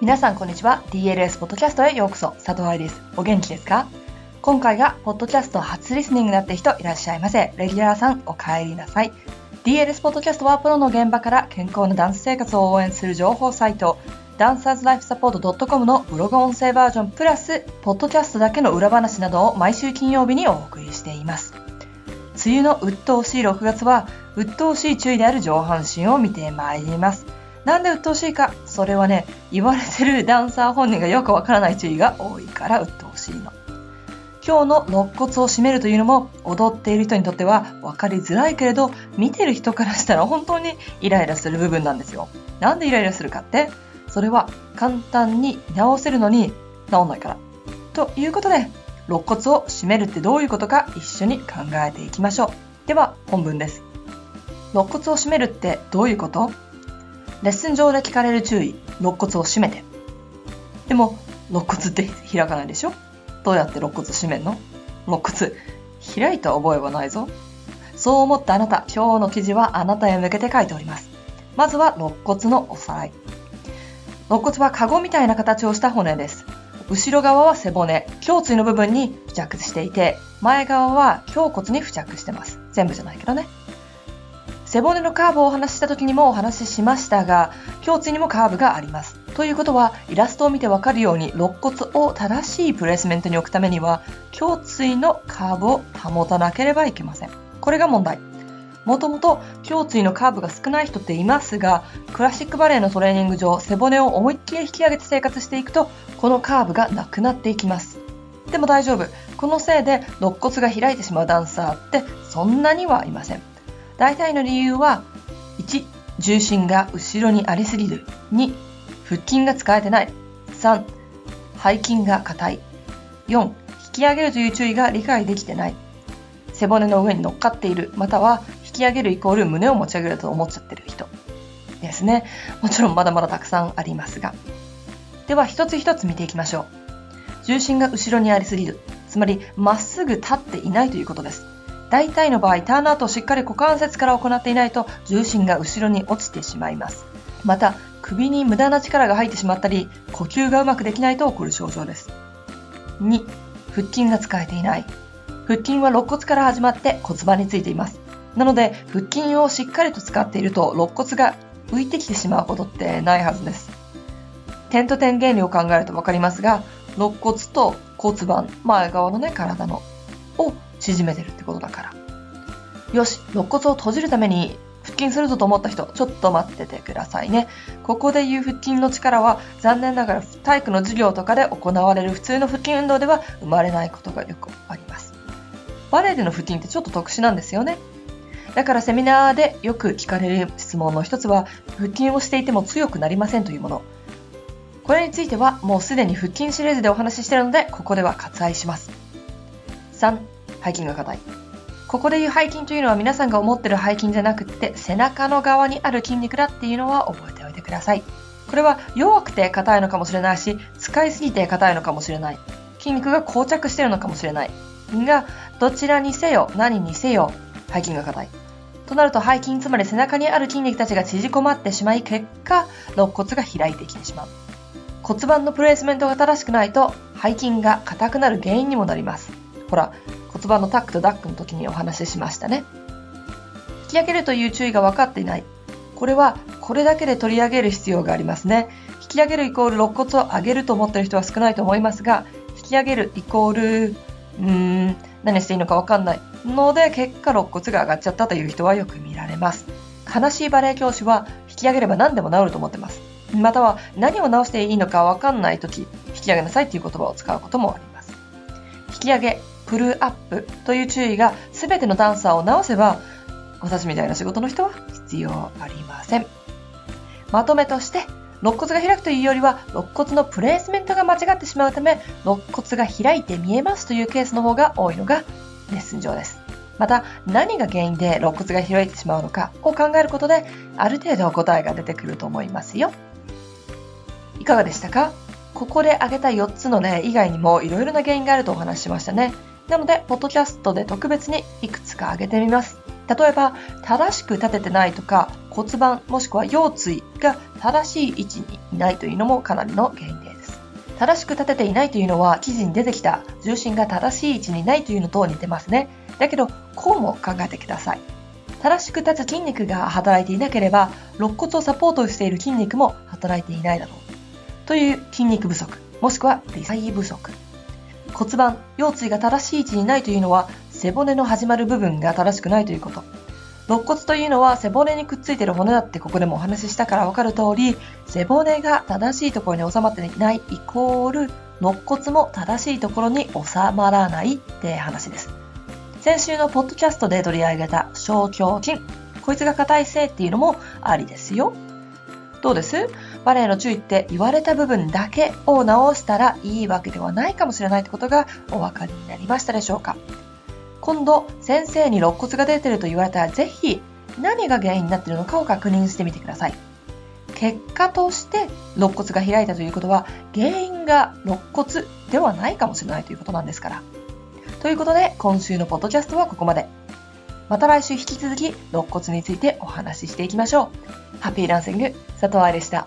皆さんこんにちは。DLS ポッドキャストへようこそ。佐藤愛です。お元気ですか？今回がポッドキャスト初リスニングになって人いらっしゃいませ。レギュラーさんお帰りなさい。DLS ポッドキャストはプロの現場から健康なダンス生活を応援する情報サイト。ダンサーズライフサポート .com のブログ音声バージョンプラスポッドキャストだけの裏話などを毎週金曜日にお送りしています。梅雨の鬱陶しい6月は鬱陶しい注意である上半身を見てまいります。なんで鬱陶しいか？それはね言われてるダンサー本人がよくわからない注意が多いから鬱陶しいの。今日の肋骨を締めるというのも踊っている人にとっては分かりづらいけれど見てる人からしたら本当にイライラする部分なんですよ。なんでイライラするかって？それは簡単に直せるのに治んないから。ということで肋骨を締めるってどういうことか一緒に考えていきましょう。では本文です。肋骨を締めるってどういうこと？レッスン上で聞かれる注意肋骨を締めて。でも肋骨って開かないでしょ？どうやって肋骨締めんの？肋骨開いた覚えはないぞ。そう思ったあなた今日の記事はあなたへ向けて書いております。まずは肋骨のおさらい。肋骨はカゴみたいな形をした骨です。後ろ側は背骨。胸椎の部分に付着していて前側は胸骨に付着してます。全部じゃないけどね。背骨のカーブをお話しした時にもお話ししましたが胸椎にもカーブがあります。ということはイラストを見てわかるように肋骨を正しいプレイスメントに置くためには胸椎のカーブを保たなければいけません。これが問題。もともと胸椎のカーブが少ない人っていますがクラシックバレエのトレーニング上背骨を思いっきり引き上げて生活していくとこのカーブがなくなっていきます。でも大丈夫。このせいで肋骨が開いてしまうダンサーってそんなにはいません。大体の理由は1重心が後ろにありすぎる。2腹筋が使えてない。3背筋が硬い。4引き上げるという注意が理解できてない。背骨の上に乗っかっている。または引き上げるイコール胸を持ち上げると思っちゃってる人。ですね。もちろんまだまだたくさんありますが。では一つ一つ見ていきましょう。重心が後ろにありすぎる。つまりまっすぐ立っていないということです。大体の場合ターンアウトをしっかり股関節から行っていないと重心が後ろに落ちてしまいます。また首に無駄な力が入ってしまったり呼吸がうまくできないと起こる症状です。2腹筋が使えていない。腹筋は肋骨から始まって骨盤についています。なので腹筋をしっかりと使っていると肋骨が浮いてきてしまうことってないはずです。点と点原理を考えると分かりますが肋骨と骨盤前側のね体の縮めてるってことだから。よし、肋骨を閉じるために腹筋するぞと思った人、ちょっと待っててくださいね。ここで言う腹筋の力は残念ながら体育の授業とかで行われる普通の腹筋運動では生まれないことがよくあります。バレエでの腹筋ってちょっと特殊なんですよね。だからセミナーでよく聞かれる質問の一つは、腹筋をしていても強くなりませんというもの。これについてはもうすでに腹筋シリーズでお話ししているので、ここでは割愛します。3、背筋が硬い。ここでいう背筋というのは皆さんが思ってる背筋じゃなくて背中の側にある筋肉だっていうのは覚えておいてください。これは弱くて硬いのかもしれないし、使いすぎて硬いのかもしれない。筋肉が膠着してるのかもしれない。が、どちらにせよ、何にせよ、背筋が硬い。となると背筋、つまり背中にある筋肉たちが縮こまってしまい、結果、肋骨が開いてきてしまう。骨盤のプレイスメントが正しくないと、背筋が硬くなる原因にもなります。ほら、骨盤のタックとダックの時にお話ししましたね。引き上げるという注意が分かっていない。これはこれだけで取り上げる必要がありますね。引き上げるイコール肋骨を上げると思ってる人は少ないと思いますが、引き上げるイコール、うーん、何していいのか分かんないので、結果肋骨が上がっちゃったという人はよく見られます。悲しいバレエ教師は引き上げれば何でも治ると思ってます。または何を直していいのか分かんない時、引き上げなさいという言葉を使うこともあります。引き上げ、プルアップという注意が全てのダンサーを直せば、私みたいな仕事の人は必要ありません。まとめとして、肋骨が開くというよりは、肋骨のプレースメントが間違ってしまうため、肋骨が開いて見えますというケースの方が多いのがレッスン上です。また、何が原因で肋骨が開いてしまうのかを考えることで、ある程度答えが出てくると思いますよ。いかがでしたか？ここで挙げた4つの例以外にもいろいろな原因があるとお話ししましたね。なので、ポッドキャストで特別にいくつか挙げてみます。例えば、正しく立ててないとか、骨盤もしくは腰椎が正しい位置にいないというのもかなりの原因です。正しく立てていないというのは記事に出てきた重心が正しい位置にないというのと似てますね。だけど、こうも考えてください。正しく立つ筋肉が働いていなければ、肋骨をサポートしている筋肉も働いていないだろう。という筋肉不足、もしくは理解不足。骨盤、腰椎が正しい位置にないというのは、背骨の始まる部分が正しくないということ。肋骨というのは背骨にくっついている骨だってここでもお話ししたからわかる通り、背骨が正しいところに収まっていないイコール、肋骨も正しいところに収まらないって話です。先週のポッドキャストで取り上げた小腸筋。こいつが硬いせいっていうのもありですよ。どうです？バレエの注意って言われた部分だけを直したらいいわけではないかもしれないってことがお分かりになりましたでしょうか。今度先生に肋骨が出てると言われたらぜひ何が原因になっているのかを確認してみてください。結果として肋骨が開いたということは原因が肋骨ではないかもしれないということなんですから。ということで今週のポッドキャストはここまで。また来週引き続き肋骨についてお話ししていきましょう。ハッピーランシング佐藤愛でした。